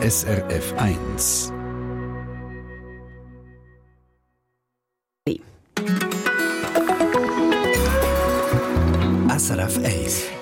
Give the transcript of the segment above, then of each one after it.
SRF 1.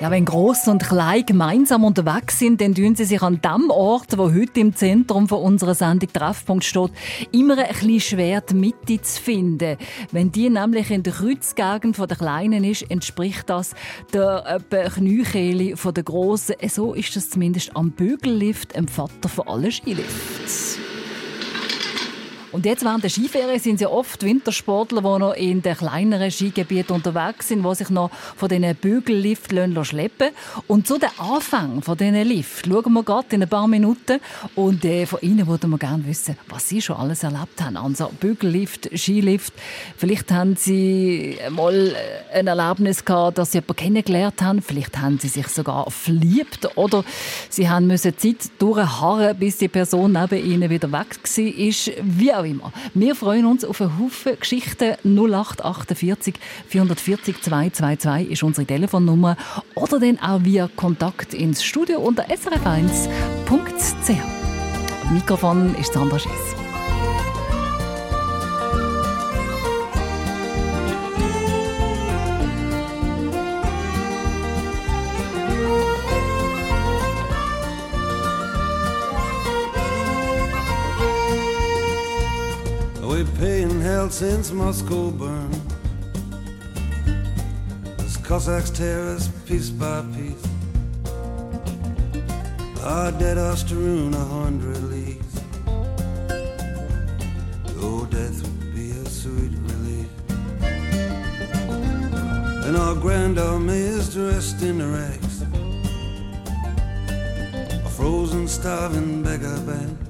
Ja, wenn Gross und Klein gemeinsam unterwegs sind, dann tun sie sich an dem Ort, wo heute im Zentrum von unserer Sendung Treffpunkt steht, immer ein bisschen schwer, die Mitte zu finden. Wenn die nämlich in der Kreuzgegend der Kleinen ist, entspricht das der äh, Kniekehle der Grossen. So ist das zumindest am Bügellift, dem Vater von allen Skilifts. Und jetzt während der Skiferien sind ja oft Wintersportler, die noch in den kleineren Skigebieten unterwegs sind, die sich noch von diesen Bügelliften schleppen Und zu den Anfang von diesen Lift schauen wir gerade in ein paar Minuten. Und äh, von Ihnen würden wir gerne wissen, was Sie schon alles erlebt haben. Also Bügellift, Skilift. Vielleicht haben Sie mal ein Erlebnis gehabt, dass Sie jemanden kennengelernt haben. Vielleicht haben Sie sich sogar verliebt. Oder Sie haben müssen Zeit durchharren, bis die Person neben Ihnen wieder weg war. Wie auch immer. Wir freuen uns auf einen Haufen Geschichten. 0848 440 222 ist unsere Telefonnummer. Oder dann auch via Kontakt ins Studio unter srf1.ch. Mikrofon ist Sandra Schiss. Held since Moscow burned. As Cossacks tear us piece by piece, our dead are strewn a hundred leagues. Oh, death would be a sweet relief. And our grand army is dressed in rags, a frozen, starving beggar band.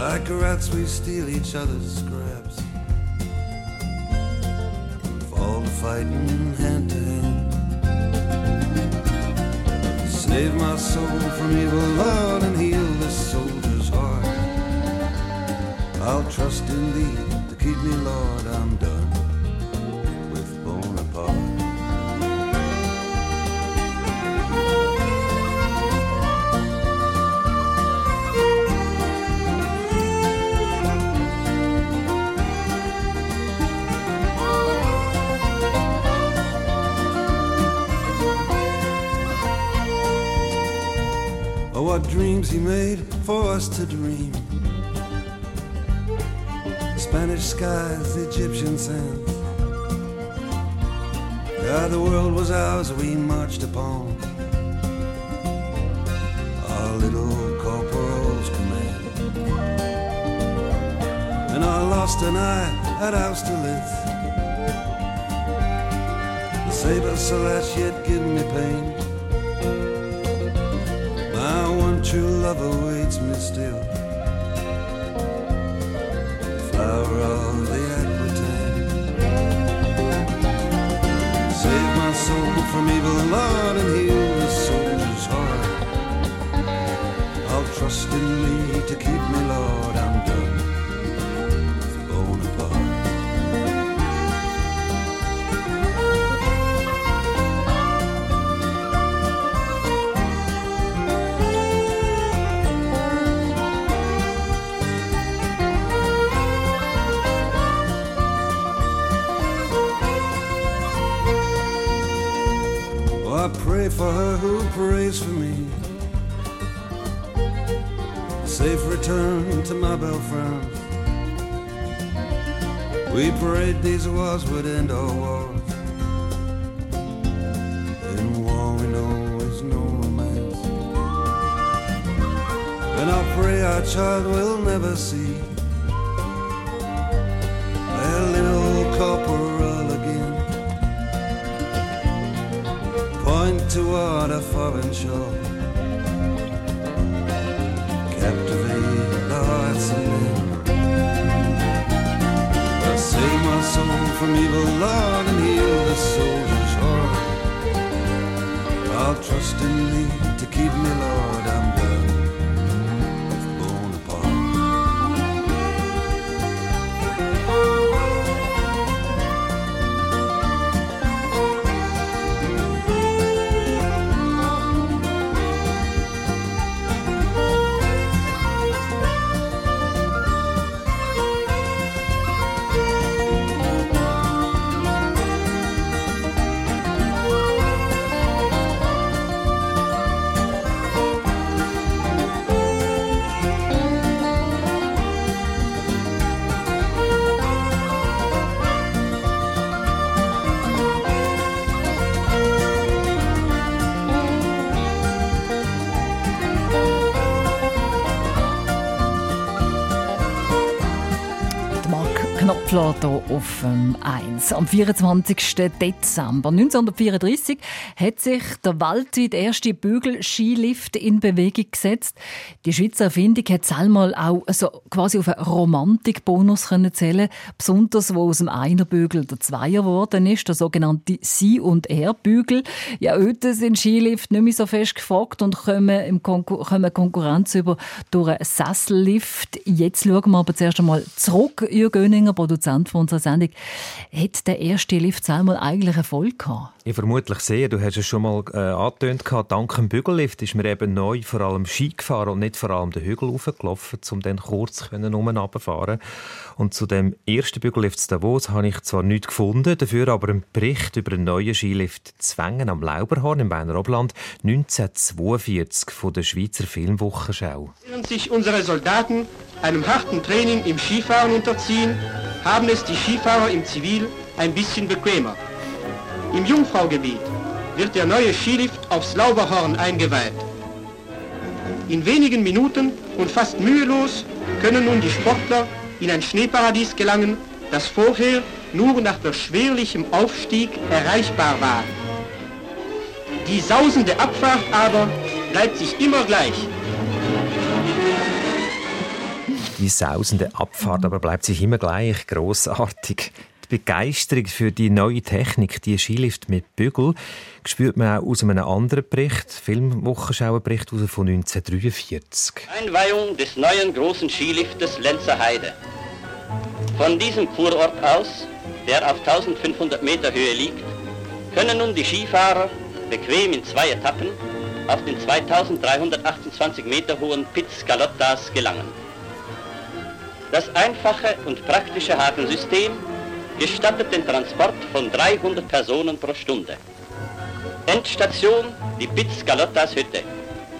Like rats, we steal each other's scraps. Fall to fighting hand to hand. Save my soul from evil, Lord, and heal this soldier's heart. I'll trust in thee to keep me, Lord, I'm done. Dreams he made for us to dream. Spanish skies, Egyptian sands. Yeah, the world was ours, we marched upon. Our little corporal's command. And I lost an eye at Austerlitz. The saber slash yet give me pain true love awaits me still. Flower of the Aquitaine. Save my soul from evil, Lord, and heal the soldier's heart. I'll trust in me to keep me, Lord, We prayed these wars would end our wars. In war we know is no romance. And I pray our child will never see their little corporal again. Point toward a foreign shore. Soul from evil, Lord, and heal the soldier's heart. I'll trust in thee to keep me, Hier auf dem 1. Am 24. Dezember 1934 hat sich der weltweit erste Bügel-Skilift in Bewegung gesetzt. Die Schweizer Erfindung hat einmal auch also quasi auf einen Romantikbonus zählen besonders wo aus dem Einerbügel der Zweier geworden ist, der sogenannte Sie- und Er-Bügel. Ja, heute sind Skilift nicht mehr so fest gefragt und kommen, im Konkur kommen Konkurrenz über durch einen Sessellift. Jetzt schauen wir aber zuerst einmal zurück, Jürgen Göninger, Produzent von unserer Sendung. Hat der erste Lift einmal eigentlich Erfolg gehabt? Ja, vermutlich sehr. Du hast es schon mal äh, angetönt. Dank dem Bügellift ist mir eben neu vor allem Ski gefahren und nicht vor allem den Hügel hochgelaufen, um dann kurz runterfahren Und zu dem ersten Bügellift zu Davos habe ich zwar nichts gefunden, dafür aber einen Bericht über einen neuen Skilift Zwängen am Lauberhorn im Berner Oberland 1942 von der Schweizer Filmwochenschau. Während sich unsere Soldaten einem harten Training im Skifahren unterziehen, haben es die Skifahrer im Zivil ein bisschen bequemer. Im Jungfraugebiet wird der neue Skilift aufs Lauberhorn eingeweiht. In wenigen Minuten und fast mühelos können nun die Sportler in ein Schneeparadies gelangen, das vorher nur nach beschwerlichem Aufstieg erreichbar war. Die sausende Abfahrt aber bleibt sich immer gleich. Die sausende Abfahrt aber bleibt sich immer gleich großartig. Begeisterung für die neue Technik, die Skilift mit Bügel, spürt man auch aus einem anderen Bericht, Filmwochenschauerbericht von 1943. Einweihung des neuen großen Skiliftes Lenzer Heide. Von diesem Kurort aus, der auf 1500 Meter Höhe liegt, können nun die Skifahrer bequem in zwei Etappen auf den 2328 Meter hohen Piz Galottas gelangen. Das einfache und praktische Hafensystem gestattet den Transport von 300 Personen pro Stunde. Endstation die Piz Galottas Hütte.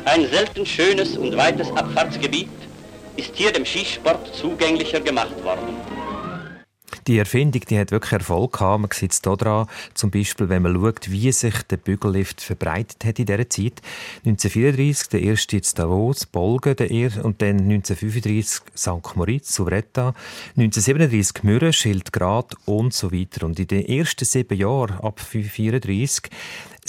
Ein selten schönes und weites Abfahrtsgebiet ist hier dem Skisport zugänglicher gemacht worden. Die Erfindung die hat wirklich Erfolg gehabt. Man sieht es hier dran, zum Beispiel, wenn man schaut, wie sich der Bügellift verbreitet hat in dieser Zeit. 1934 der erste in Davos, Bolgen der erste, und dann 1935 St. Moritz, Suvretta, 1937 Mürren, Schildgrad und so weiter. Und in den ersten sieben Jahren, ab 1934,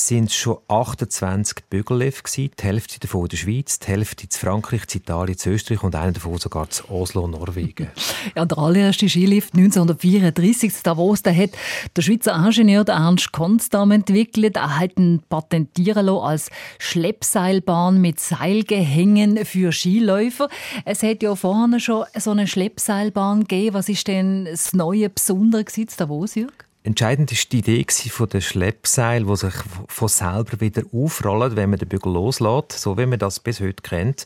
sind es schon 28 Bügellift gewesen, die Hälfte davon in der Schweiz, die Hälfte in Frankreich, in Italien, in Österreich und einer davon sogar in Oslo, Norwegen. ja, der allererste Skilift 1934 in Davos, der hat der Schweizer Ingenieur Ernst Konstam entwickelt. Er hat ihn patentieren lassen als Schleppseilbahn mit Seilgehängen für Skiläufer. Es hat ja vorher schon so eine Schleppseilbahn gegeben. Was ist denn das neue Besondere in Davos, Jürg? Entscheidend ist die Idee von der Schleppseil, wo sich von selber wieder aufrollen, wenn man den Bügel loslässt, so wie man das bis heute kennt.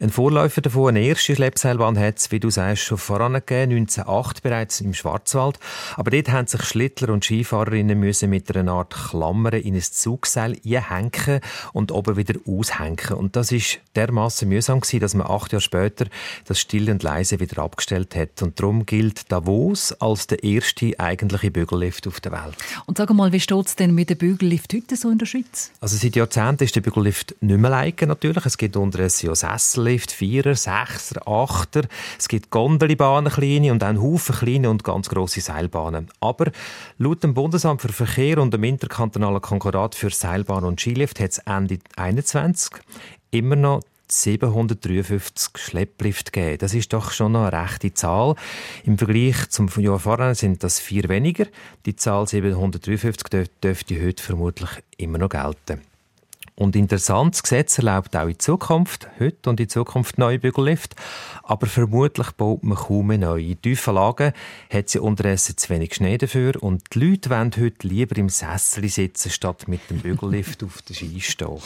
Ein Vorläufer davon, eine erste Schleppseilbahn, hat es, wie du sagst, schon vorangegeben, 1908 bereits im Schwarzwald. Aber dort haben sich Schlittler und Skifahrerinnen müssen mit einer Art Klammer in ein Zugseil einhängen und oben wieder aushängen. Und das ist dermaßen mühsam gewesen, dass man acht Jahre später das still und leise wieder abgestellt hat. Und darum gilt Davos als der erste eigentliche Bügellift auf der Welt. Und sag mal, wie steht es denn mit dem Bügellift heute so in der Schweiz? Also seit Jahrzehnten ist der Bügellift nicht mehr leiken natürlich. Es gibt unter ja Sessel Lift, Vierer, Sechser, Achter. Es gibt Gondelbahnen, kleine und auch Haufen kleine und ganz grosse Seilbahnen. Aber laut dem Bundesamt für Verkehr und dem interkantonalen Konkordat für Seilbahn und Skilift hat es Ende 2021 immer noch 753 Schlepplift gegeben. Das ist doch schon eine rechte Zahl. Im Vergleich zum Jahr vorher sind das vier weniger. Die Zahl 753 dürfte heute vermutlich immer noch gelten. Und interessant, das Gesetz erlaubt auch in Zukunft, heute und in Zukunft neue Bügellift, aber vermutlich baut man kaum mehr neue. In tiefen Lagen hat sie unterdessen zu wenig Schnee dafür und die Leute wollen heute lieber im Sessel sitzen, statt mit dem Bügellift auf der Ski stehen.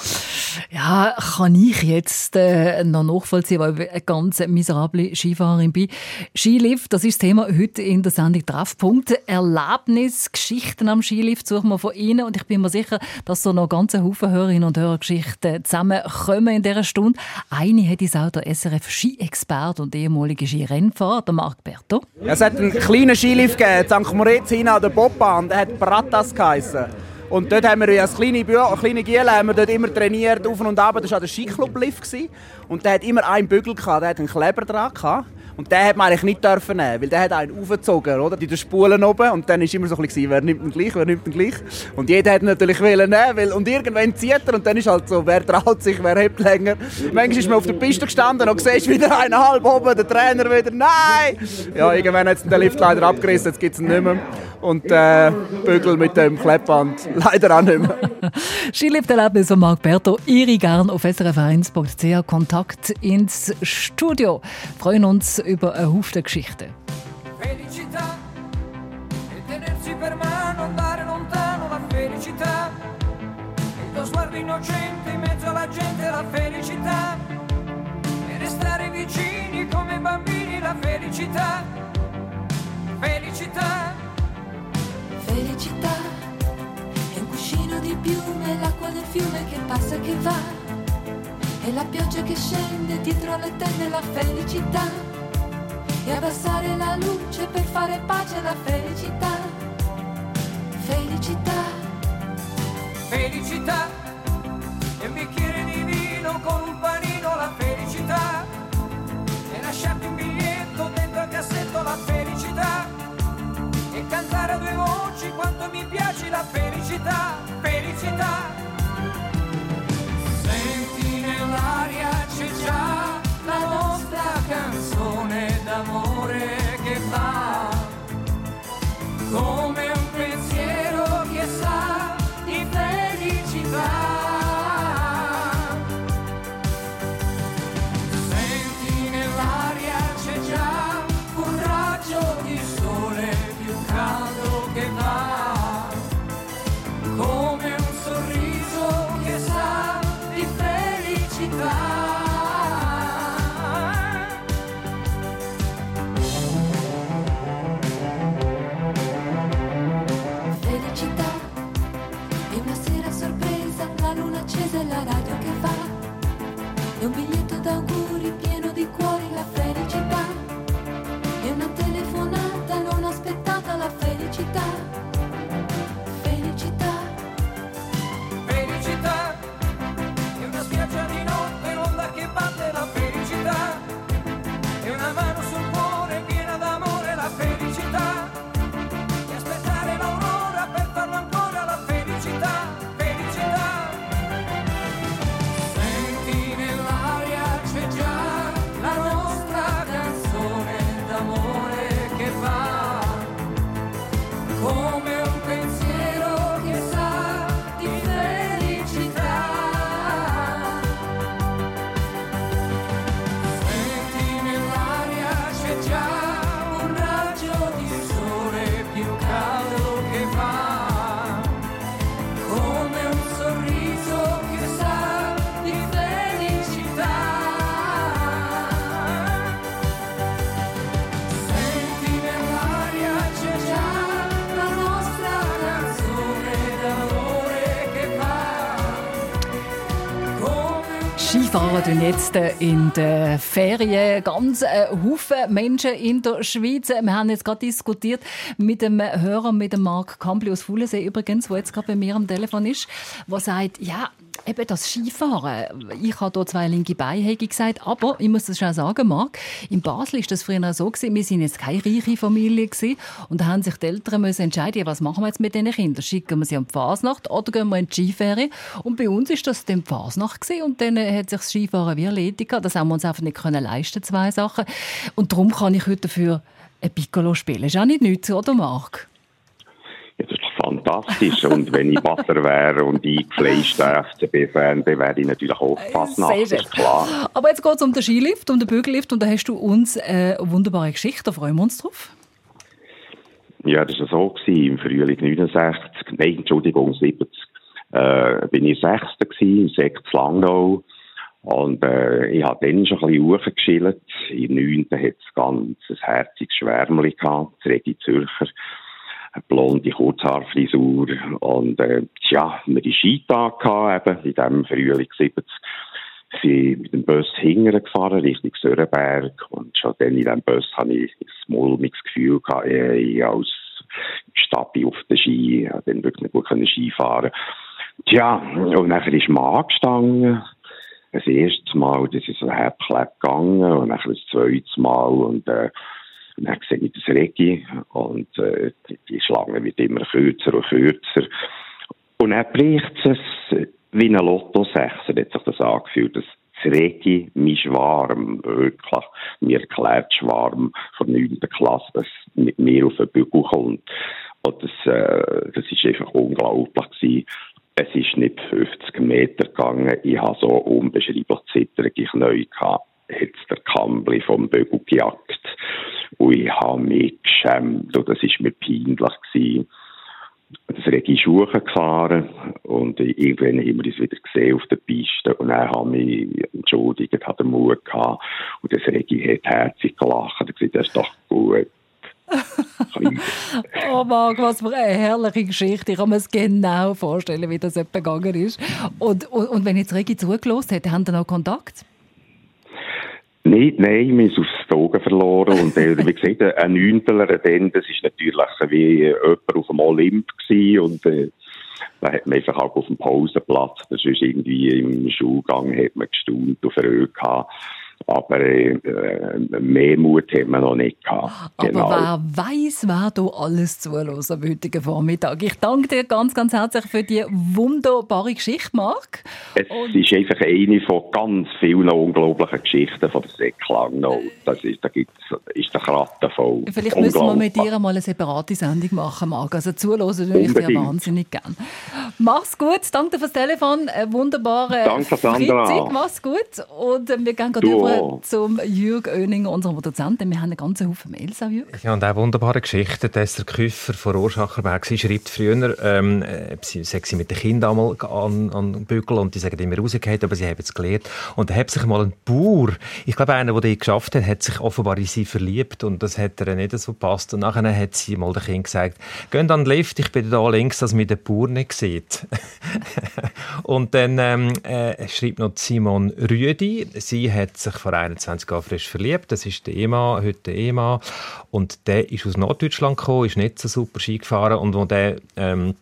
Ja, kann ich jetzt äh, noch nachvollziehen, weil ich eine ganz miserable Skifahrerin bin. Skilift, das ist das Thema heute in der Sendung Treffpunkt. Erlebnis, Geschichten am Skilift suchen wir von Ihnen und ich bin mir sicher, dass so noch ganze Haufen Hörerinnen und Hörergeschichten zusammenkommen in dieser Stunde. Eine hat uns auch der SRF Ski-Experte und ehemalige Skirennfahrer, Marc Berto. Es hat einen kleinen Skilift gegeben, St. Moritz hin an der Bobbahn, der hat Bratas geheissen. Und dort haben wir als kleine, Büro, kleine Giele haben wir dort immer trainiert, auf und ab. Das war der Skiclub-Lift. Und der hat immer einen Bügel, gehabt, der hat einen Kleber dran. Gehabt. Und den hat man eigentlich nicht dürfen nehmen, weil der hat einen aufgezogen, oder? Die Spulen oben und dann ist immer so ein bisschen, wer nimmt den gleich, wer nimmt den gleich. Und jeder hat natürlich wollen nehmen, weil, und irgendwann zieht er und dann ist halt so, wer traut sich, wer hebt länger. Manchmal ist man auf der Piste gestanden und siehst wieder einen halb oben, der Trainer wieder, nein! Ja, irgendwann hat es den Lift leider abgerissen, jetzt gibt es ihn nicht mehr. Und äh, Bügel mit dem Kleppband leider auch nicht mehr. Skilift-Erlebnis von Marc Berto, Ihre gern auf srf1.ch Kontakt ins Studio. Wir freuen uns über eine Haufen Geschichten. Felicità e tenersi per mano, andare lontano, la felicità. Il tuo sguardo innocente in mezzo alla gente, la felicità. E restare vicini come bambini, la felicità. Felicità. Felicità è un cuscino di piume, l'acqua del fiume che passa e che va. E la pioggia che scende dietro le tende, la felicità. E abbassare la luce per fare pace alla felicità. Felicità. Felicità e un bicchiere di vino con un panino, la felicità. E lasciarti un biglietto dentro al cassetto, la felicità. E cantare a due voci quanto mi piace la felicità, felicità. Senti nell'aria c'è già la nostra canzone d'amore che va come un pensiero Tun jetzt in den Ferien ganz äh, Haufen Menschen in der Schweiz. Wir haben jetzt gerade diskutiert mit dem Hörer, mit dem Marc Kampli aus Fulensee übrigens, der jetzt gerade bei mir am Telefon ist, der sagt, ja, eben das Skifahren. Ich habe hier zwei linke Beine, habe gesagt, aber ich muss das schon sagen, Marc, in Basel ist das früher so gewesen, wir sind jetzt keine reiche Familie gewesen, und da haben sich die Eltern müssen entscheiden, was machen wir jetzt mit diesen Kindern? Schicken wir sie an die Fasnacht oder gehen wir in die Skiferie? Und bei uns ist das dann die Fasnacht gewesen, und dann hat sich das Skifahren wie erledigt. Das haben wir uns einfach nicht können leisten, zwei Sachen. Und darum kann ich heute dafür ein Piccolo spielen. Ist auch nicht nichts, oder Marc? Ja, fantastisch. und wenn ich Basler wäre und eingefleischter FCB-Fan, dann wäre ich natürlich auch schön. klar. Aber jetzt geht es um den Skilift, um den Bügellift, und da hast du uns äh, eine wunderbare Geschichte. Da freuen wir uns drauf. Ja, das war so gewesen, im Frühling 69, nein, Entschuldigung, 70, äh, bin ich Sechster gewesen, im Sekt Langnau. Und äh, ich habe dann schon ein bisschen hochgeschillt. Im Neunten hat es ganz ein herziges Schwärmli gehabt, das Regi Zürcher. Eine blonde Kurzhaarfrisur. Und äh, tja, wir die Skitag eben, in diesem Frühling 70 sind mit dem Bus hingern gefahren, Richtung Sörenberg. Und schon dann in diesem Bus hatte ich ein mulmiges Gefühl gehabt, ich als Stabi auf den Ski, ich dann wirklich nicht gut Ski fahren. Tja, und nachher ist man angestanden. das erste Mal, das ist so herzklebt gegangen und dann das zweite Mal und, äh, dann sehe ich das Regi und äh, die, Schlange wird immer kürzer und kürzer. Und dann bricht es wie ein Lotto 6, hat sich das angefühlt, dass das Regi, mein Schwarm, wirklich, mir erklärt Schwarm von 9. Klasse, dass mit mir auf den Bügel kommt. Und das, äh, das einfach unglaublich gewesen. Es ist nicht 50 Meter gegangen. Ich habe so unbeschreiblich zitternde Knie gehabt. Hat der Kambli vom Bügel gejagt. Und ich habe mich geschämt. Und das ist mir peinlich gewesen. Das Regi ist hochgefahren und irgendwann haben wir uns wieder gesehen auf der Piste und dann haben wir mich entschuldigt, hat den Mut gehabt und das Regi hat herzlich gelacht und gesagt, das ist doch gut. oh Marc, was für eine herrliche Geschichte. Ich kann mir es genau vorstellen, wie das gegangen ist. Und, und, und wenn jetzt Regi zugelassen hat, haben Sie noch Kontakt? Nein, nein, wir haben aus den Augen verloren. Und äh, wie gesagt, ein Neunteler, dann, das ist natürlich wie jemand auf dem Olymp gewesen. Und äh, da hat man einfach auch auf dem Pausenplatz, das ist irgendwie im Schulgang, hat man gestaunt auf gehabt. Aber äh, mehr Mut haben wir noch nicht gehabt. Aber genau. wer weiß, wer da alles zulässt am heutigen Vormittag. Ich danke dir ganz, ganz herzlich für die wunderbare Geschichte, Marc. Es Und ist einfach eine von ganz vielen unglaublichen Geschichten von der Säcklangnau. Das ist, da gibt's, ist der Kratten voll. Vielleicht müssen wir mit dir mal eine separate Sendung machen, Marc. Also zuhören würde ich dir wahnsinnig gerne. Mach's gut, danke fürs Telefon. Wunderbare danke, Sandra. Freizeit, mach's gut. Und wir gehen gerade über zum Jürg Oeninger, unserem Produzenten. Wir haben einen ganzen Haufen Mails auch, Jürg. Ja, und auch wunderbare Geschichten. Der Küffer von Urschacherberg sie schreibt früher, ähm, äh, sie, sie mit den Kindern einmal an, an den Bügel und die sagen immer rausgehört, aber sie haben es gelernt. Und da hat sich mal ein Bauer, ich glaube einer, der das geschafft hat, hat sich offenbar in sie verliebt und das hat er nicht so gepasst. Und nachher hat sie mal den Kind gesagt, geht an den Lift, ich bin da links, dass mir der Bauer nicht sieht. und dann ähm, äh, schreibt noch Simon Rüdi, sie hat sich vor 21 Jahren frisch verliebt. Das ist der Ehemann, heute der Ehemann. Und der ist aus Norddeutschland gekommen, ist nicht so super Ski gefahren. Und wo der ähm,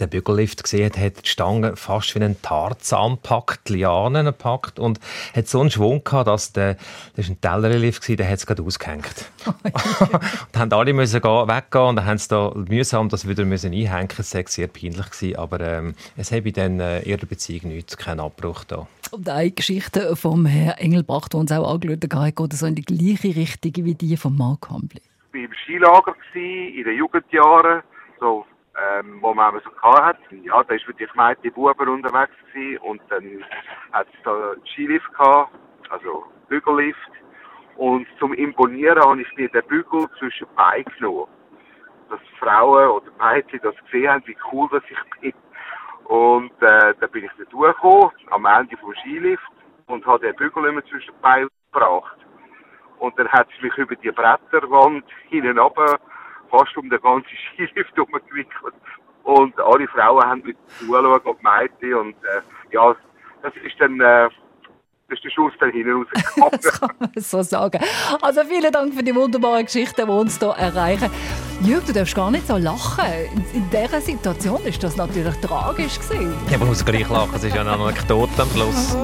den Bügellift gesehen hat, hat die Stange fast wie ein Tarzan gepackt, Lianen gepackt und hat so einen Schwung gehabt, dass der, das war ein Tellerlift, der hat es gerade ausgehängt. und haben alle müssen gehen, weggehen und dann haben sie da mühsam das wieder müssen einhängen. Es war sehr peinlich gewesen, aber ähm, es habe in äh, ihrer Beziehung nichts, keinen Abbruch da. Und eine Geschichte vom Herrn Engelbach, die uns auch angeschaut hat, geht so in die gleiche Richtung wie die von Mark Hambli. Ich war im Skilager in den Jugendjahren, ähm, wo man so gehabt hat. Ja, da für die Gemeinde Buben unterwegs gewesen und dann hat es da Skilift gehabt, also Bügellift. Und zum Imponieren habe ich mir den Bügel zwischen die Beine genommen. Dass Frauen oder Mädchen das gesehen haben, wie cool das ich bin. Und äh, dann bin ich da durchgekommen, am Ende vom Skilift, und habe den Bügel immer zwischen die gebracht. Und dann hat sie mich über die Bretterwand hinten runter fast um den ganzen Skilift herumgewickelt. Und alle Frauen haben mit zuschauen und Mädchen und äh, ja, das ist dann... Äh, das ist der Schuss dann hinausgekommen. das kann man so sagen. Also vielen Dank für die wunderbaren Geschichten, die uns hier erreichen. Jürg, du darfst gar nicht so lachen. In, in dieser Situation ist das natürlich tragisch gewesen. Ja, man muss gleich lachen, es ist ja eine Anekdote am Schluss.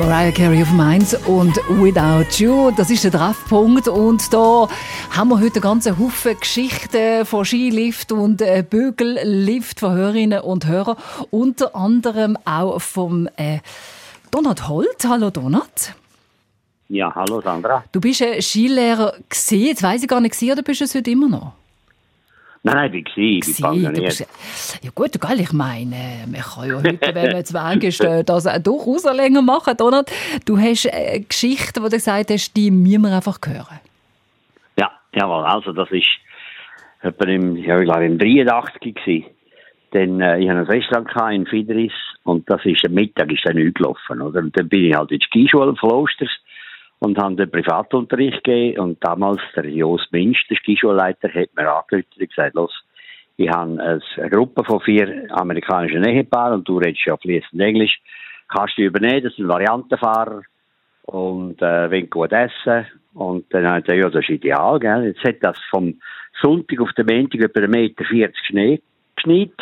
Mariah Carey auf Mainz und Without You. Das ist der Treffpunkt und da haben wir heute einen ganzen Haufen Geschichten von Skilift und äh, Bügellift von Hörerinnen und Hörern. Unter anderem auch vom äh, Donat Holt. Hallo Donat. Ja, hallo Sandra. Du bist ein Skilehrer gewesen. Jetzt weiss ich gar nicht, oder bist du es heute immer noch? Nein, nein, ich war, ich du pensioniert. ja gut, gell, ich meine, man kann ja heute, wenn man jetzt weg ist, das durchaus länger machen, Donat. Du hast äh, Geschichten, wo du gesagt hast, die müssen wir einfach hören. Ja, jawohl, also das ist etwa im, ja, ich glaube im 83 gewesen. Dann, äh, ich hatte ein Restaurant in Fideris und das ist am Mittag ist dann nicht gelaufen, oder? Und dann bin ich halt in die Skischule Klosters und habe den Privatunterricht gegeben und damals der Jos Minsch, der Skischulleiter, hat mir angerufen und gesagt, los, ich habe eine Gruppe von vier amerikanischen Ehepaaren und du redest ja fließend Englisch, kannst du übernehmen, das sind Variantenfahrer und äh, wollen gut essen und dann habe ich gesagt, ja, das ist ideal, gell? Jetzt hat das vom Sonntag auf den Montag etwa 1,40 Meter Schnee geschneit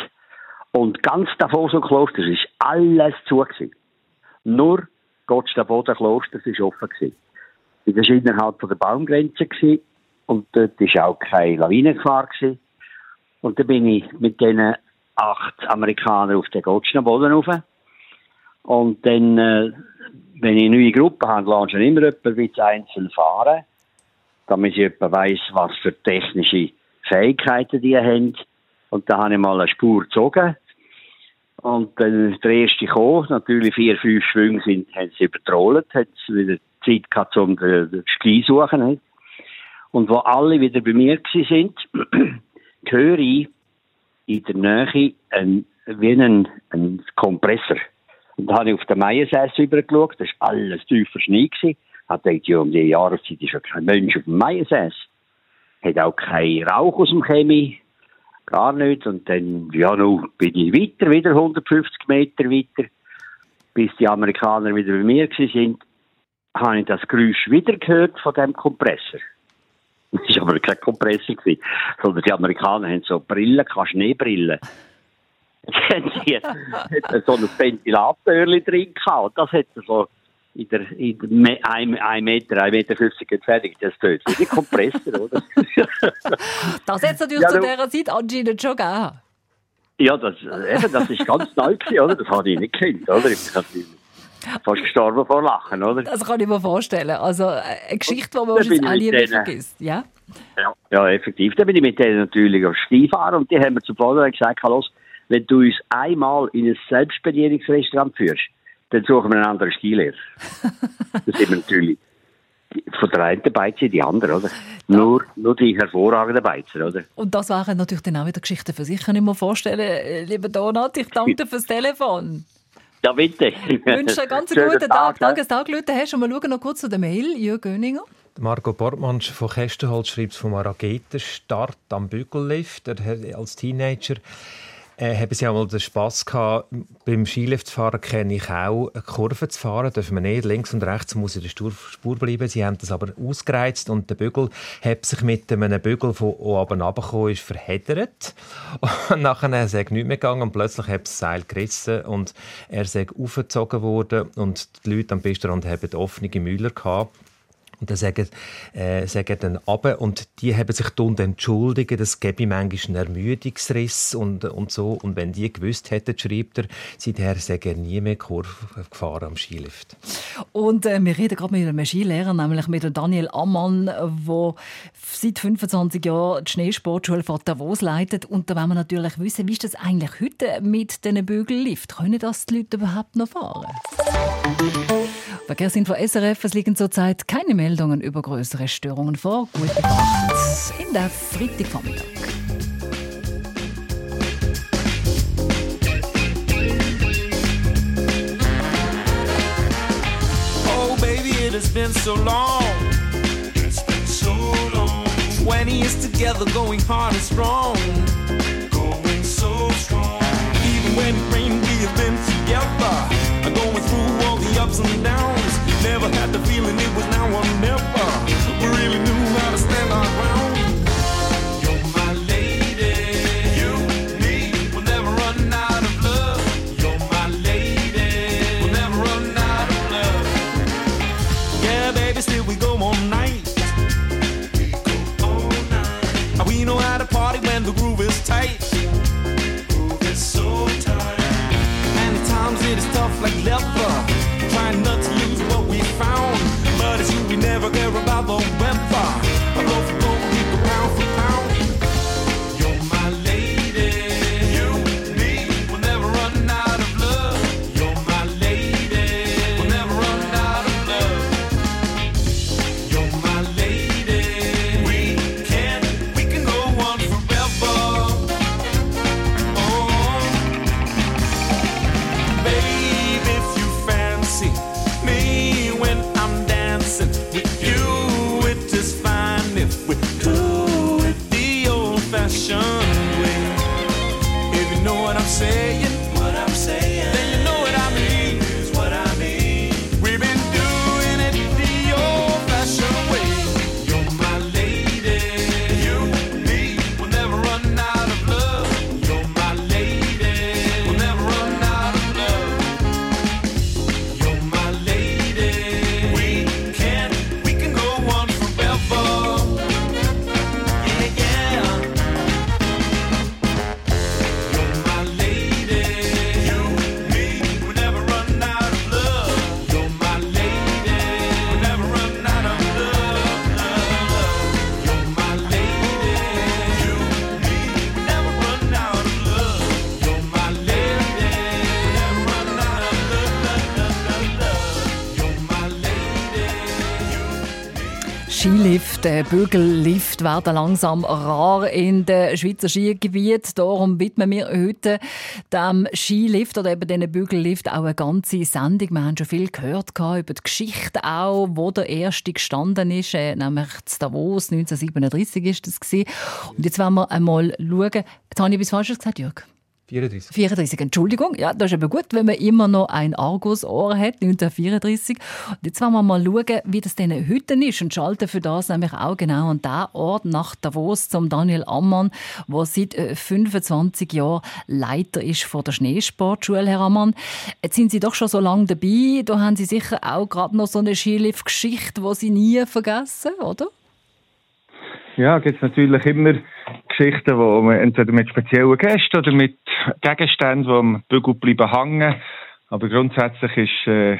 und ganz davon so Kloster, es ist alles zu gewesen. Nur Gottstaboden Kloster ist offen gewesen. Das war innerhalb von der Baumgrenze gewesen, und dort war auch keine Lawinengefahr gewesen. Und dann bin ich mit diesen acht Amerikanern auf den Gottschnaboden rauf. Und dann, äh, wenn ich eine neue Gruppe habe, lade ich immer jemanden einzeln fahren, damit etwa weiss, was für technische Fähigkeiten die haben. Und dann habe ich mal eine Spur gezogen. Und dann der erste gekommen. Natürlich vier, fünf Schwünge sind, haben sie übertrollt, haben sie wieder Zeit gehabt, um den, Ski suchen. Und wo alle wieder bei mir sind, höre ich in der Nähe ein, wie einen, einen Kompressor. Und da habe ich auf den Meiersäß übergeschaut, das war alles tiefer Schnee. Gewesen. Hat gedacht, um die Jahreszeit ist ja kein Mensch auf dem Meiersäß. Hat auch kein Rauch aus dem Chemie. Gar nicht. Und dann, ja, nun bin ich weiter, wieder 150 Meter weiter, bis die Amerikaner wieder bei mir sind, habe ich das Geräusch wieder gehört von dem Kompressor. Es war aber kein Kompressor, gewesen, sondern die Amerikaner haben so Brillen, keine Schneebrillen. Jetzt haben sie so ein Ventilatorli drin gehabt. Und das hat so in der, in der Me- ein, ein Meter, ein Meter 50 entfernt. Das tötet wie Kompressor, oder? Das hat es natürlich Ja, zu dieser Zeit anscheinend schon gegeben. ja, das, eben, das ist ganz neu gewesen, oder? Das habe ich nicht gekannt, oder? Ich fast gestorben vor Lachen, oder? Das kann ich mir vorstellen. Also eine Geschichte, die man wahrscheinlich auch nie mehr vergisst. Ja? Ja. ja, effektiv. Dann bin ich mit denen natürlich auf Ski fahren und die haben mir zum Vorteil gesagt, los, wenn du uns einmal in ein Selbstbedienungsrestaurant führst, dann suchen wir einen anderen Skilehrer. das sind wir natürlich von der einen Beize die andere, oder? Nur, nur die hervorragenden Beizer, oder? Und das waren natürlich dann auch wieder Geschichten für sich. Kann ich mir vorstellen, lieber Donat, ich danke dir fürs Telefon. Ja, bitte. Ich wünsche dir einen ganz guten Tag. Danke, dass du angerufen hast. Und wir schauen noch kurz zu der Mail. Jürgen Göninger. Margot Bortmann von Kästenholz schreibt vom Raketenstart am Bügellift. Er hat als Teenager äh, haben sie einmal den Spass gehabt, beim Skiliftfahren kenne ich auch, eine Kurve zu fahren, dürfen wir nicht, links und rechts muss in der Spur, bleiben. Sie haben das aber ausgereizt und der Bügel hat sich mit einem Bügel, der oben runtergekommen ist, verheddert. Und nachher ist er nicht mehr gegangen und plötzlich hat das Seil gerissen und er ist aufgezogen worden und die Leute am Pistenrand haben offene Müller gehabt. Und dann sagen, äh, sagen dann runter und die haben sich dann entschuldigt, das gäbe manchmal einen Ermüdungsriss und, und so. Und wenn die gewusst hätten, schreibt er, seither sagen nie mehr Kurve gefahren am Skilift. Und äh, wir reden gerade mit einem Skilehrer, nämlich mit Daniel Ammann, der seit 25 Jahren die Schneesportschule von Davos leitet. Und da wollen wir natürlich wissen, wie ist das eigentlich heute mit diesen Bügellift? Können das die Leute überhaupt noch fahren? Verkehrsinfo SRF, es liegen zurzeit keine Meldungen über größere Störungen vor. Gute Fahrt in der Freitagvormittag. Oh, baby, it has been so long. It's been so long. 20 years together, going hard and strong. Going so strong. Even when it we have been together. Ups and downs. Never had the feeling it was now or never. We really knew Skilift, äh, Bügellift werden langsam rar in den Schweizer Skigebieten. Darum widmen wir heute dem Skilift oder eben diesen Bügellift auch eine ganze Sendung. Wir haben schon viel gehört über die Geschichte auch, wo der erste gestanden ist, äh, nämlich in Davos 1937 ist das gewesen. Und jetzt wollen wir einmal schauen. Jetzt habe ich etwas Falsches gesagt, Jörg. 34. 34, Entschuldigung. Ja, das ist aber gut, wenn man immer noch ein Argus-Ohr hat, 1934. Und jetzt wollen wir mal schauen, wie das denn heute ist und schalten für das nämlich auch genau an den Ort nach Davos zum Daniel Ammann, der seit äh, 25 Jahren Leiter ist von der Schneesportschule, Herr Ammann. Jetzt sind Sie doch schon so lange dabei. Da haben Sie sicher auch gerade noch so eine Skilift-Geschichte, die Sie nie vergessen, oder? Ja, gibt es natürlich immer Geschichten, wo man entweder mit speziellen Gästen oder mit Gegenständen, die am Bügel bleiben hängen. Aber grundsätzlich ist äh,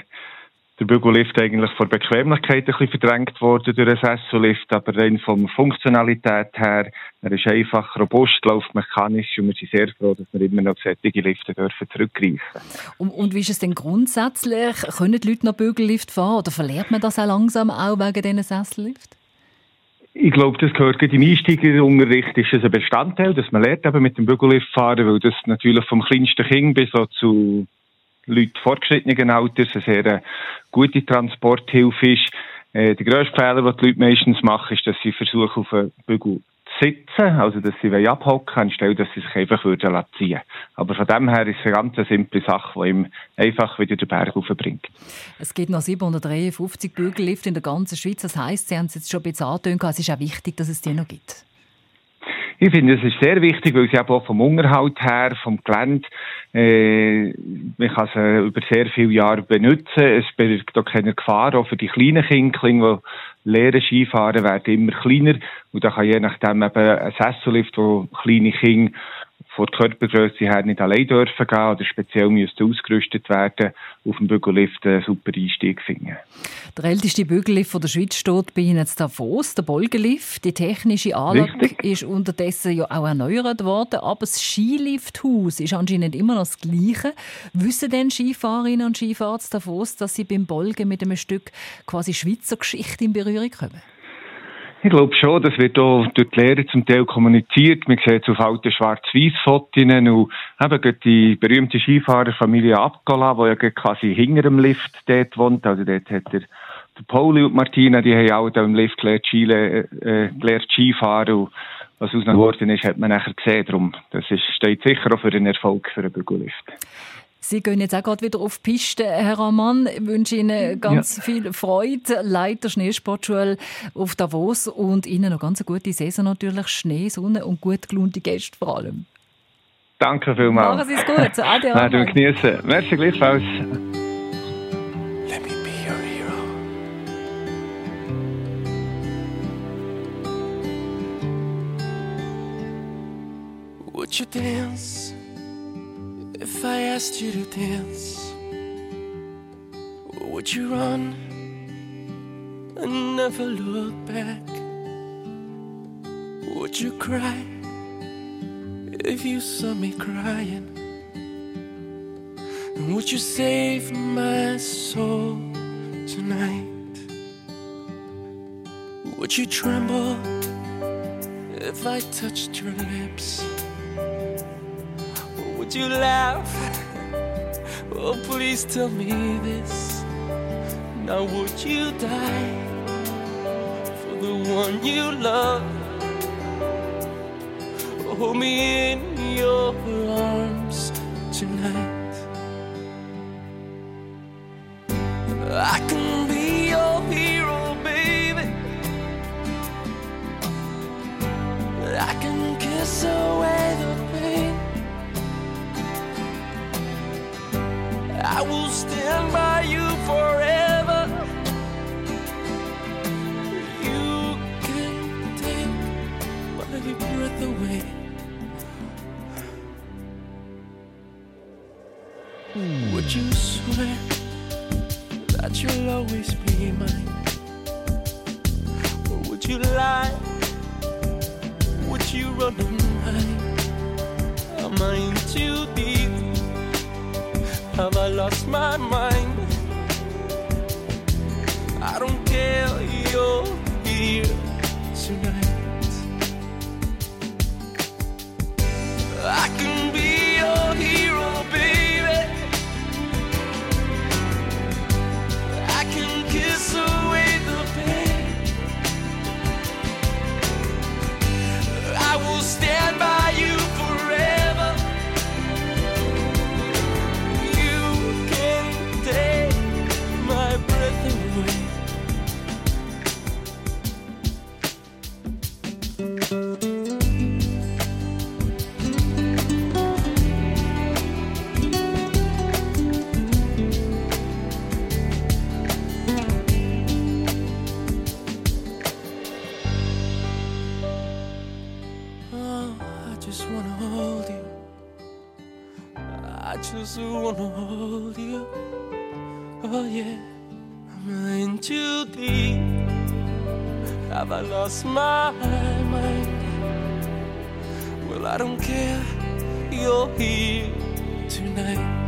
der Bügellift eigentlich von der Bequemlichkeit ein bisschen verdrängt worden durch den Sessellift, aber rein von der Funktionalität her, er ist einfach robust, läuft mechanisch und wir sind sehr froh, dass wir immer noch solche Lifte dürfen zurückgreifen Und, und wie ist es denn grundsätzlich? Können die Leute noch Bügellift fahren oder verliert man das auch langsam auch wegen diesen Sessellift? Ich glaube, das gehört gerade im Einsteigerunterricht, ist es ein Bestandteil, dass man lernt eben mit dem Bügellift fahren, weil das natürlich vom kleinsten Kind bis so zu Leuten fortgeschrittenen Alters eine sehr äh, gute Transporthilfe ist. Äh, der grösste Fehler, den die Leute meistens machen, ist, dass sie versuchen, auf einen Bügel sitzen, also dass sie abhocken anstelle dass sie sich einfach würden lassen ziehen. Aber von dem her ist es eine ganz simple Sache, die ihm einfach wieder den Berg raufbringt. Es gibt noch 753 Bügellifte in der ganzen Schweiz. Das heisst, Sie haben es jetzt schon ein bisschen angetönt, es ist auch wichtig, dass es die noch gibt. Ich finde, es ist sehr wichtig, weil sie eben auch vom Unterhalt her, vom Gelände, äh, man kann sie über sehr viele Jahre benutzen. Es birgt auch keine Gefahr, auch für die kleinen Kinder, die lernen Skifahren, werden immer kleiner. Und da kann je nachdem eben ein Sessellift, wo kleine Kinder von der Körpergröße her nicht allein dürfen gehen oder speziell müsste ausgerüstet werden, auf dem Bügellift einen super Einstieg finden. Der älteste Bügellift der Schweiz steht bei Ihnen in Davos, der Bolgelift. Die technische Anlage Richtig. ist unterdessen ja auch erneuert worden, aber das Skilifthaus ist anscheinend immer noch das gleiche. Wissen denn Skifahrerinnen und Skifahrer zu Davos, dass sie beim Bolgen mit einem Stück quasi Schweizer Geschichte in Berührung kommen? Ich glaube schon, das wird auch durch die Lehrer zum Teil kommuniziert. Man sieht es auf alten Schwarz-Weiß-Fotos und eben die berühmte Skifahrerfamilie Abgola, die ja quasi hinter dem Lift dort wohnt. Also dort hat der, der Pauli und Martina, die haben auch da im Lift gelernt, Ski, äh, gelernt Skifahren. Und was aus geworden ist, hat man nachher gesehen. Darum, das ist, steht sicher auch für einen Erfolg für einen Bügellift. Sie gehen jetzt auch gerade wieder auf die Piste, Herr Amann. Ich wünsche Ihnen ganz ja. viel Freude, Leiter Schneesportschule auf Davos und Ihnen noch ganz eine gute Saison natürlich. Schnee, Sonne und gut gelaunte Gäste vor allem. Danke vielmals. Machen Sie es gut. Ade, Nein, du genießen. Merci gleichfalls. Would you dance if I asked you to dance? Would you run and never look back? Would you cry if you saw me crying? And would you save my soul tonight? Would you tremble if I touched your lips? Would you laugh? Oh, please tell me this. Now, would you die for the one you love? Hold me in your arms tonight. You lie? Would you run and hide? Am I in too deep? Have I lost my mind? I don't care, you're here I just wanna hold you. Oh yeah, I'm in too deep. Have I lost my mind? Well, I don't care. You're here tonight.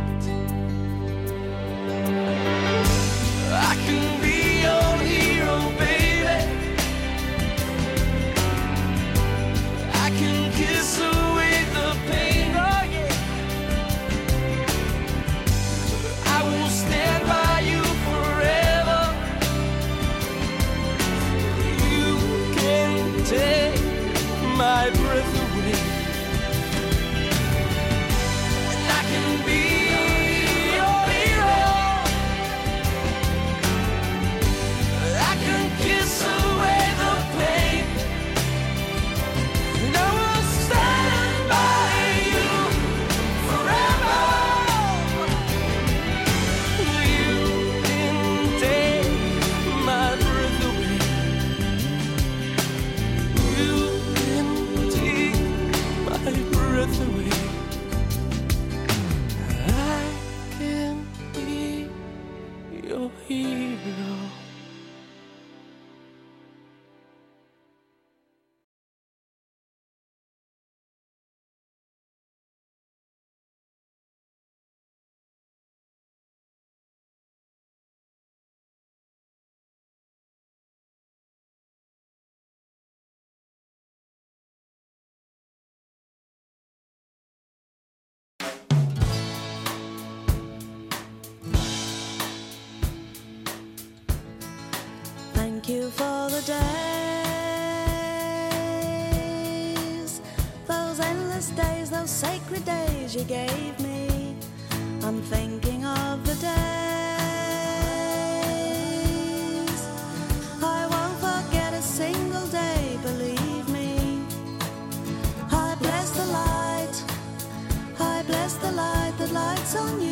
You for the days, those endless days, those sacred days you gave me. I'm thinking of the days. I won't forget a single day, believe me. I bless the light, I bless the light that lights on you,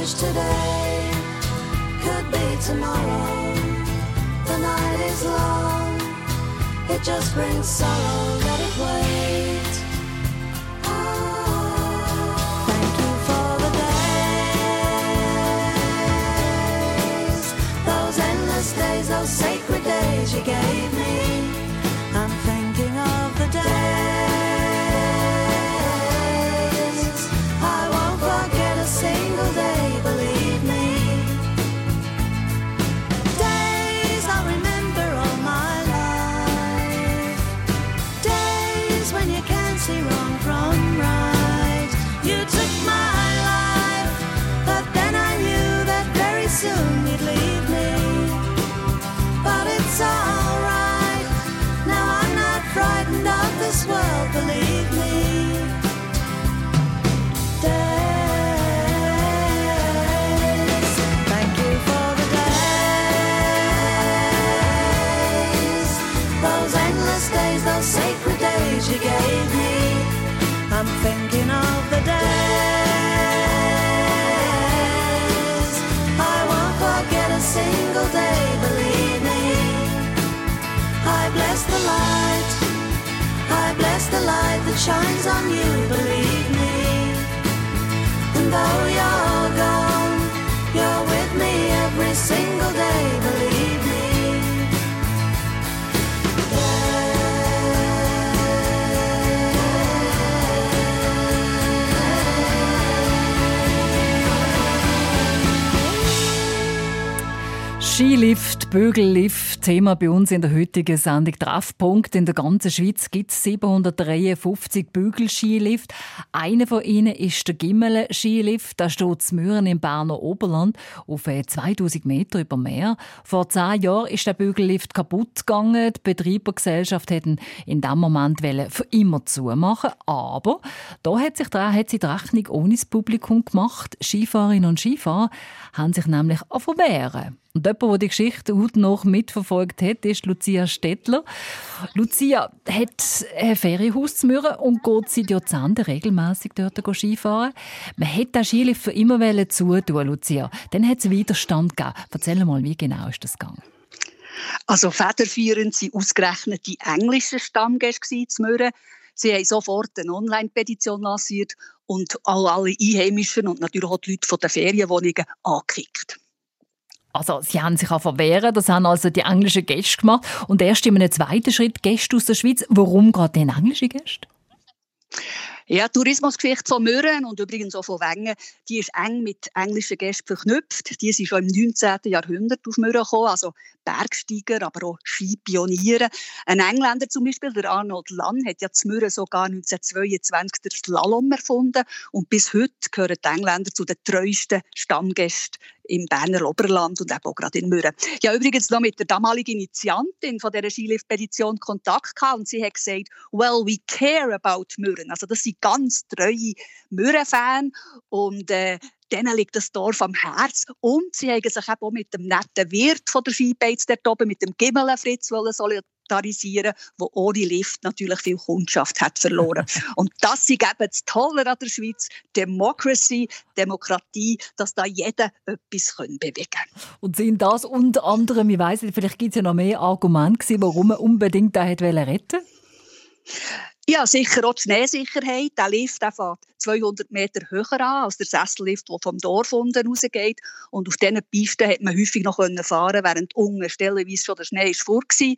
wish today could be tomorrow. The night is long, it just brings sorrow. Let it wait. That shines on you, believe me. And though you're gone, you're with me every single day, believe me. Skilift, Bügellift, Thema bei uns in der heutigen Sendung Treffpunkt. In der ganzen Schweiz gibt es 753 Bügelskilift. Einer von ihnen ist der Gimmele Skilift. Da steht zu Mühren im Berner Oberland auf äh, 2000 Meter über Meer. Vor zehn Jahren ist der Bügellift kaputt gegangen. Die Betreibergesellschaft hätten in dem Moment für immer zumachen. Aber da hat sich hat sie die Rechnung ohne das Publikum gemacht. Skifahrerinnen und Skifahrer haben sich nämlich wehren. Und jemand, der die Geschichte heute noch mitverfolgt hat, ist Lucia Stettler. Lucia hat ein Ferienhaus zu Mürren und geht seit Jahrzehnten regelmässig dort Skifahren. Man hätte den Skilift für immer zutun, Lucia. Dann hat es Widerstand gegeben. Erzähl mal, wie genau ist das gegangen? Also federführend sind ausgerechnet die englischen Stammgäste zu Mürren. Sie haben sofort eine Online-Petition lanciert und auch alle Einheimischen und natürlich auch die Leute von den Ferienwohnungen angekickt. Also, sie haben sich auch verwehren, das haben also die englischen Gäste gemacht. Und erst in einem zweiten Schritt Gäste aus der Schweiz. Warum gerade den englischen Gäste? Ja, Tourismusgeschichte von Mürren und übrigens auch von Wengen, die ist eng mit englischen Gästen verknüpft. Die sind schon im 19. Jahrhundert auf Mürren gekommen, also Bergsteiger, aber auch Skipioniere. Ein Engländer zum Beispiel, der Arnold Lann, hat ja zu Mürren sogar 1922 den Slalom erfunden und bis heute gehören die Engländer zu den treuesten Stammgästen im Berner Oberland und eben auch gerade in Mürren. Ich habe übrigens noch mit der damaligen Initiantin von dieser Skilift-Petition Kontakt gehabt und sie hat gesagt, well, we care about Mürren. Also das sind ganz treue Mürren-Fans und äh, denen liegt das Dorf am Herz. Und sie haben sich eben auch mit dem netten Wirt von der Skibeiz dort oben, mit dem Gimmelen Fritz, wollen solidarisieren, wo ohne Lift natürlich viel Kundschaft hat verloren. Und das ist eben das Tolle an der Schweiz, Democracy, Demokratie, dass da jeder etwas bewegen kann. Und sind das unter anderem, ich weiss nicht, vielleicht gibt es ja noch mehr Argumente warum man unbedingt da retten wollte? Ja, sicher auch die Schneesicherheit. Der Lift der fährt 200 Meter höher an als der Sessellift, der vom Dorf unten rausgeht. Und auf diesen Pisten hat man häufig noch fahren während unten stellenweise schon der Schnee ist vor war.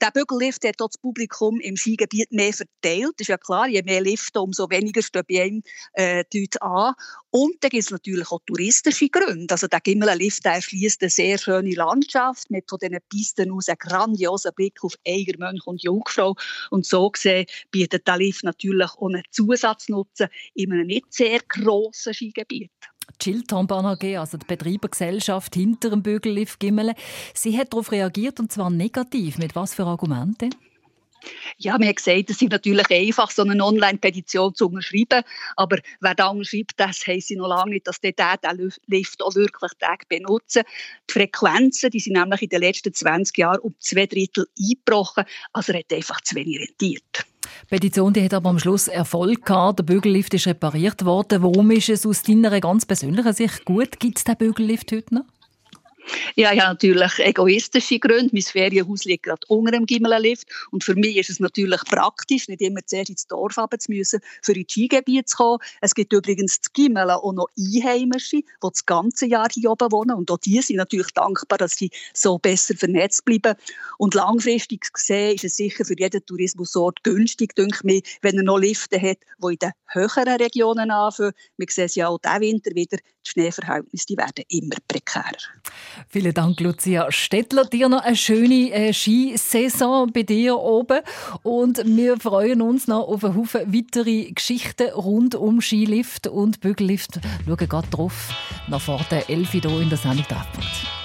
Der Bügellift hat das Publikum im Skigebiet mehr verteilt. Das ist ja klar, je mehr Lifte, umso weniger stehen bei einem äh, die Leute an. Und da gibt es natürlich auch touristische Gründe. Also der Gimmelenlift erschließt eine sehr schöne Landschaft mit von diesen Pisten aus einen grandiosen Blick auf Eigermönch und Jungfrau. Und so gesehen bietet der Lift natürlich auch einen Zusatznutzen in einem nicht sehr grossen Skigebiet. Chilton AG, also die Betreibergesellschaft hinter dem Bügellift Gimmelen, sie hat darauf reagiert und zwar negativ. Mit was für Argumenten? Ja, man hat gesagt, es ist natürlich einfach, so eine Online-Petition zu unterschreiben. Aber wer da unterschreibt, das heisst noch lange nicht, dass der den Lift auch wirklich Tag benutzen. Die Frequenzen, die sind nämlich in den letzten 20 Jahren um zwei Drittel eingebrochen. Also er hat einfach zu wenig rentiert. Petition die hat aber am Schluss Erfolg gehabt. Der Bügellift ist repariert worden. Warum ist es aus deiner ganz persönlichen Sicht gut? Gibt es den Bügellift heute noch? Ja, ja, natürlich egoistische Gründe. Mein Ferienhaus liegt gerade unter dem Gimmelenlift. Und für mich ist es natürlich praktisch, nicht immer zuerst ins Dorf runter zu müssen, für ins Skigebiet zu kommen. Es gibt übrigens zu Gimmelen auch noch Einheimische, die das ganze Jahr hier oben wohnen. Und auch die sind natürlich dankbar, dass sie so besser vernetzt bleiben. Und langfristig gesehen ist es sicher für jeden Tourismusort günstig, denke ich mir, wenn er noch Lifte hat, die in den höheren Regionen anfangen. Wir sehen es ja auch diesen Winter wieder, die Schneeverhältnisse die werden immer prekärer. Vielen Dank, Lucia Stettler. Dir noch eine schöne äh, Skisaison bei dir oben. Und wir freuen uns noch auf einen Haufen weitere Geschichten rund um Skilift und Bügellift. Schauen gerade drauf, nach vor der 11 hier in der Sendung Treffpunkt.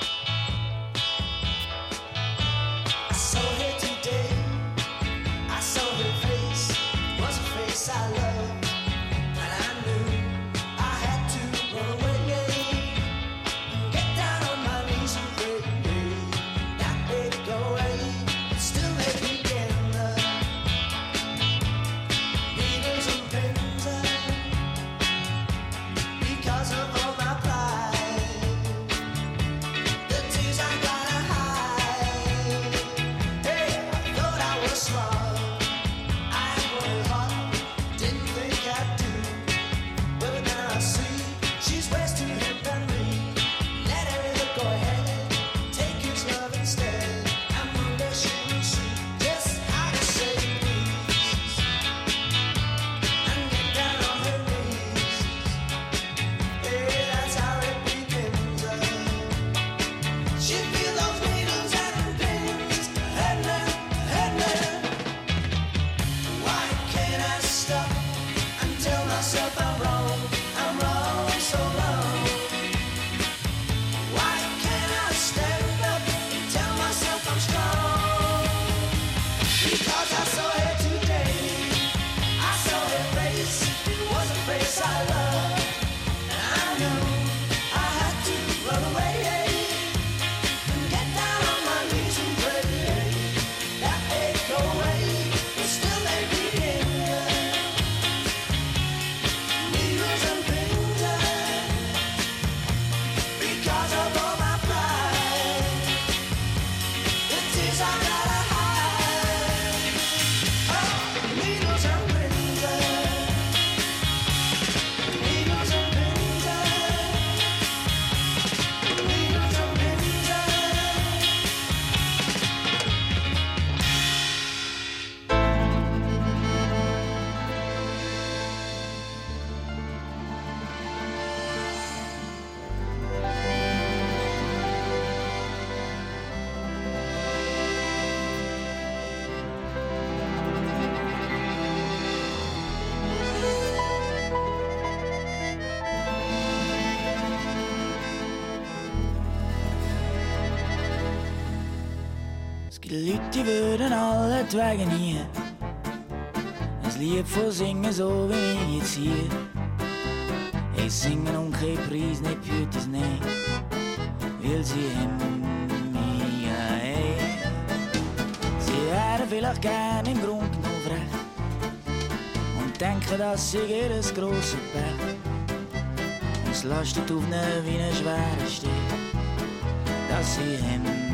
Gibt Leute, die würden alle Wege nie ein Lied von singen, so wie ich jetzt hier. Ich singe um keinen Preis, nicht für es nicht, weil sie haben mich ja, Sie wären vielleicht gern im Grund genug recht und denken, dass sie ihr grosses Pech. Und es lastet auf ihnen wie ein schwerer Stich, dass sie haben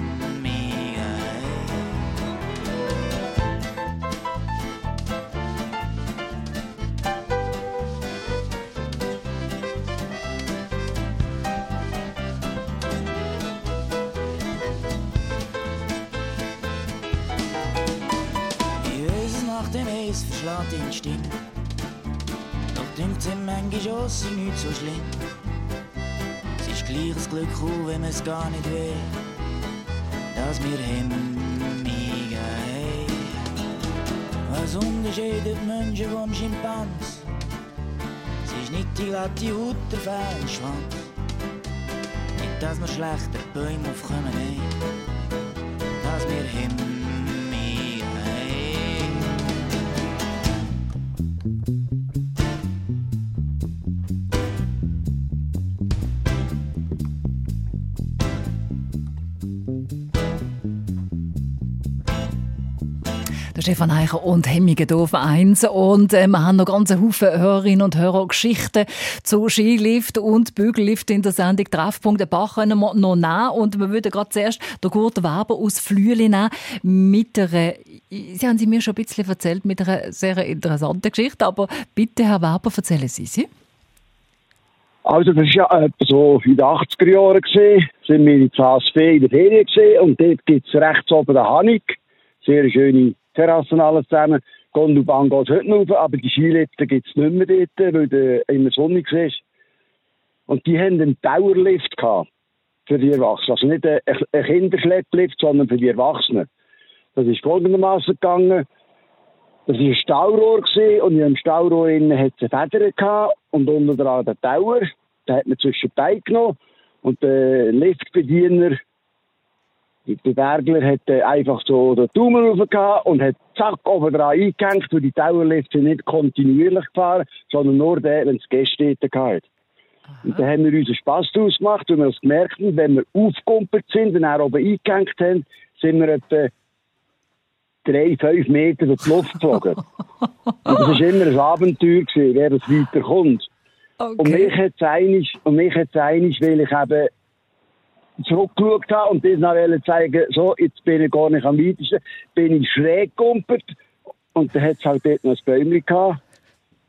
es sei nicht so schlimm. Es ist gleich das Glück, auch wenn es gar nicht will, dass wir haben mega hey. Was unterscheidet Menschen vom Schimpans? Es ist nicht die glatte Haut, der feine Schwanz. Nicht, dass wir schlechter Bäume aufkommen, nein. Dass wir haben Stefan Eicher und Hemmingendorf 1. Und äh, wir haben noch ganz Haufen Hörerinnen und Hörer Geschichten zu Skilift und Bügellift in der Sendung Treffpunkt. Ein paar können wir noch nehmen. Und wir würden gerade zuerst den Kurt Weber aus Flüeli nehmen mit einer, Sie haben sie mir schon ein bisschen erzählt, mit einer sehr interessanten Geschichte. Aber bitte, Herr Weber, erzählen Sie sie. Also das war ja etwa so in den 80er Jahren. Gewesen. Sind wir in ZSV in der Ferien gewesen. und dort gibt es rechts oben den Hanig. Sehr schöne Terrassen alles zusammen. Gondelbahn geht heute noch rauf, aber die Skilifte gibt es nicht mehr dort, weil der immer sonnig ist. Und die haben einen Dauerlift für die Erwachsenen. Also nicht ein, ein Kinderschlepplift, sondern für die Erwachsenen. Das ist folgendermaßen gegangen. Das war ein Staurohr und in dem Staurohr innen hat es eine Feder und unten dran den Tower. Den hat man zwischen die Beine genommen und der Liftbediener, der Bergler, hat äh, einfach so den Daumen rauf und hat zack oben dran eingehängt, weil die sind nicht kontinuierlich gefahren, sondern nur der, wenn es Gäste gehabt Und dann haben wir unseren Spass daraus gemacht, weil wir das gemerkt haben, wenn wir aufgekumpelt sind und dann oben eingehängt haben, sind wir etwa drei, fünf Meter durch die Luft geflogen. und das war immer ein Abenteuer, gewesen, wer das weiterkommt. Und mich hat es einig, und mich hat's einig, weil ich eben zurückgeschaut habe und das noch zeigen, so, jetzt bin ich gar nicht am weitesten, bin ich schräg gegumpelt und dann hat es halt dort noch ein Bäumchen gehabt.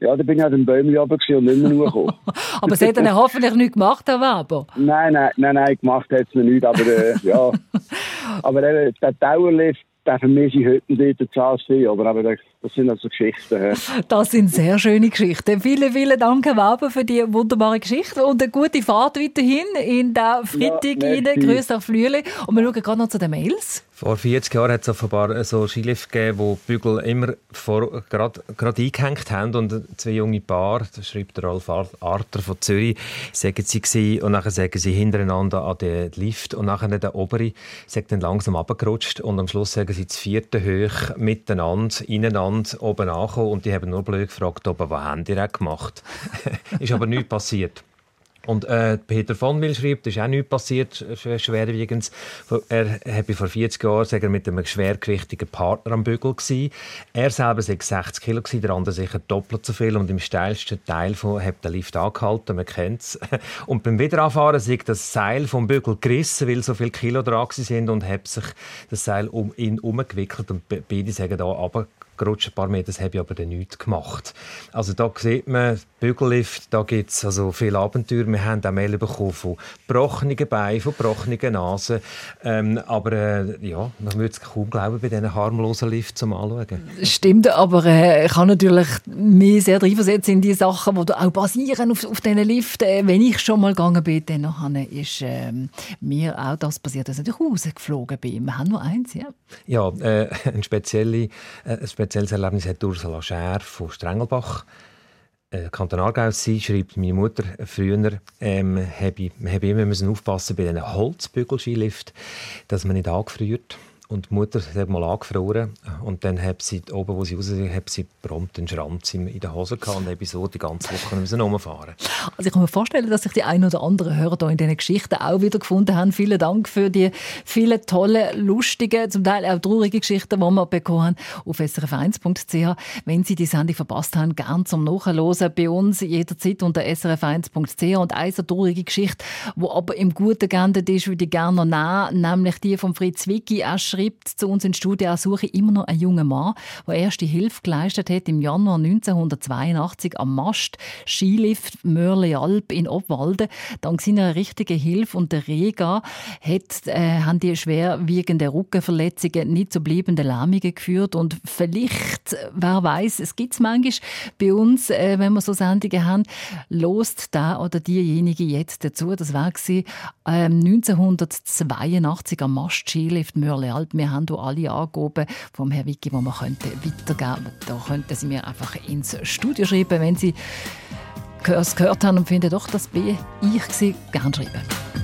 Ja, da bin ich an dem Bäumchen runter und nicht mehr hochgekommen. Aber Sie haben dann hoffentlich nichts gemacht, Weber. Nein, nein, nein, nein, gemacht hat es noch nicht, aber äh, ja. Aber eben, der Dauerlift, den vermisse ich heute nicht der CSC, aber eben, das- sind also Geschichten. hä. Das sind sehr schöne Geschichten. Vielen, vielen Dank, Herr Weber, für die wunderbare Geschichte und eine gute Fahrt weiterhin in den Freitag Ja, rein. merci. Grüß nach Flüeli. Und wir schauen gerade noch zu den Mails. Vor 40 Jahren hat es offenbar so Skilift gegeben, wo die Bügel immer vor- gerade gerade eingehängt haben und zwei junge Paar, das schreibt der Ralf Ar- Arter von Zürich, sagen sie gewesen, und nachher sagen sie hintereinander an den Lift und nachher der obere sagt dann langsam abgerutscht und am Schluss sagen sie das vierte hoch miteinander, ineinander, oben angekommen und die haben nur blöd gefragt, ob was haben die gemacht? Ist aber nichts passiert. Und äh, Peter von Will schreibt, es ist auch nichts passiert, schwerwiegend. Er habe vor 40 Jahren er mit einem schwergewichtigen Partner am Bügel gsi. Er selber sei 60 Kilo gsi, der andere sicher doppelt so viel und im steilsten Teil von hat der Lift angehalten, man kennt's. Und beim Wiederanfahren sei das Seil vom Bügel gerissen, weil so viele Kilo dran sind und hat sich das Seil um ihn umgewickelt und be- beide sagen da gerutscht ein paar Meter, das habe ich aber dann nichts gemacht. Also da sieht man, Bügellift, da gibt es also viele Abenteuer. Wir haben auch Mail bekommen von gebrochenen Beinen, von gebrochenen Nasen. Ähm, aber äh, ja, man würde es kaum glauben bei diesen harmlosen Lifts zum Anschauen. Stimmt, aber äh, ich kann natürlich mich sehr reinversetzen in die Sachen, die auch basieren auf, auf diesen Lift. Äh, wenn ich schon mal gegangen bin, dann ist ähm, mir auch das passiert, dass ich rausgeflogen bin. Wir haben nur eins, ja. Ja, äh, ein, spezielle, äh, ein spezielles Erlebnis hat Ursula Scher von Strengelbach. Äh, Kanton Aargau sie schreibt, meine Mutter früher ähm, habe ich, immer müssen aufpassen bei diesen Holzbügelskilift, dass man nicht angefriert. Und die Mutter hat mal angefroren und dann hat sie oben, wo sie raus sind, hat sie prompt einen Schranz in der Hose gehabt und habe so die ganze Woche müssen rumfahren. Also ich kann mir vorstellen, dass sich die ein oder anderen Hörer da in diesen Geschichten auch wieder gefunden haben. Vielen Dank für die vielen tollen, lustigen, zum Teil auch traurigen Geschichten, die wir bekommen haben auf srf1.ch. Wenn Sie die Sendung verpasst haben, gern zum Nachhören bei uns jederzeit unter srf1.ch und eine traurige Geschichte, die aber im Guten geendet ist, würde ich gerne noch nehmen, nämlich die von Fritz Wicki. Er schreibt zu uns in Studie, er suche immer noch einen jungen Mann, der erste Hilfe geleistet hat im Januar 1982 am Mast Skilift Mörle Alp in Obwalden. Dank seiner richtigen Hilfe und der Rega hat, äh, haben die schwerwiegende Rückenverletzungen nicht zu bleibenden Lähmungen geführt und vielleicht, äh, wer weiß, es gibt es manchmal bei uns, äh, wenn wir so Sendungen haben, lost da oder diejenige jetzt dazu. Das war ähm, 1982 am Mast Skilift Mörle Alp. Wir haben hier alle Angaben vom Herrn Wicki, die wir könnten weitergeben Da könnten Sie mir einfach ins Studio schreiben, wenn Sie es gehört haben und finden, doch, das bin ich gerne schreiben.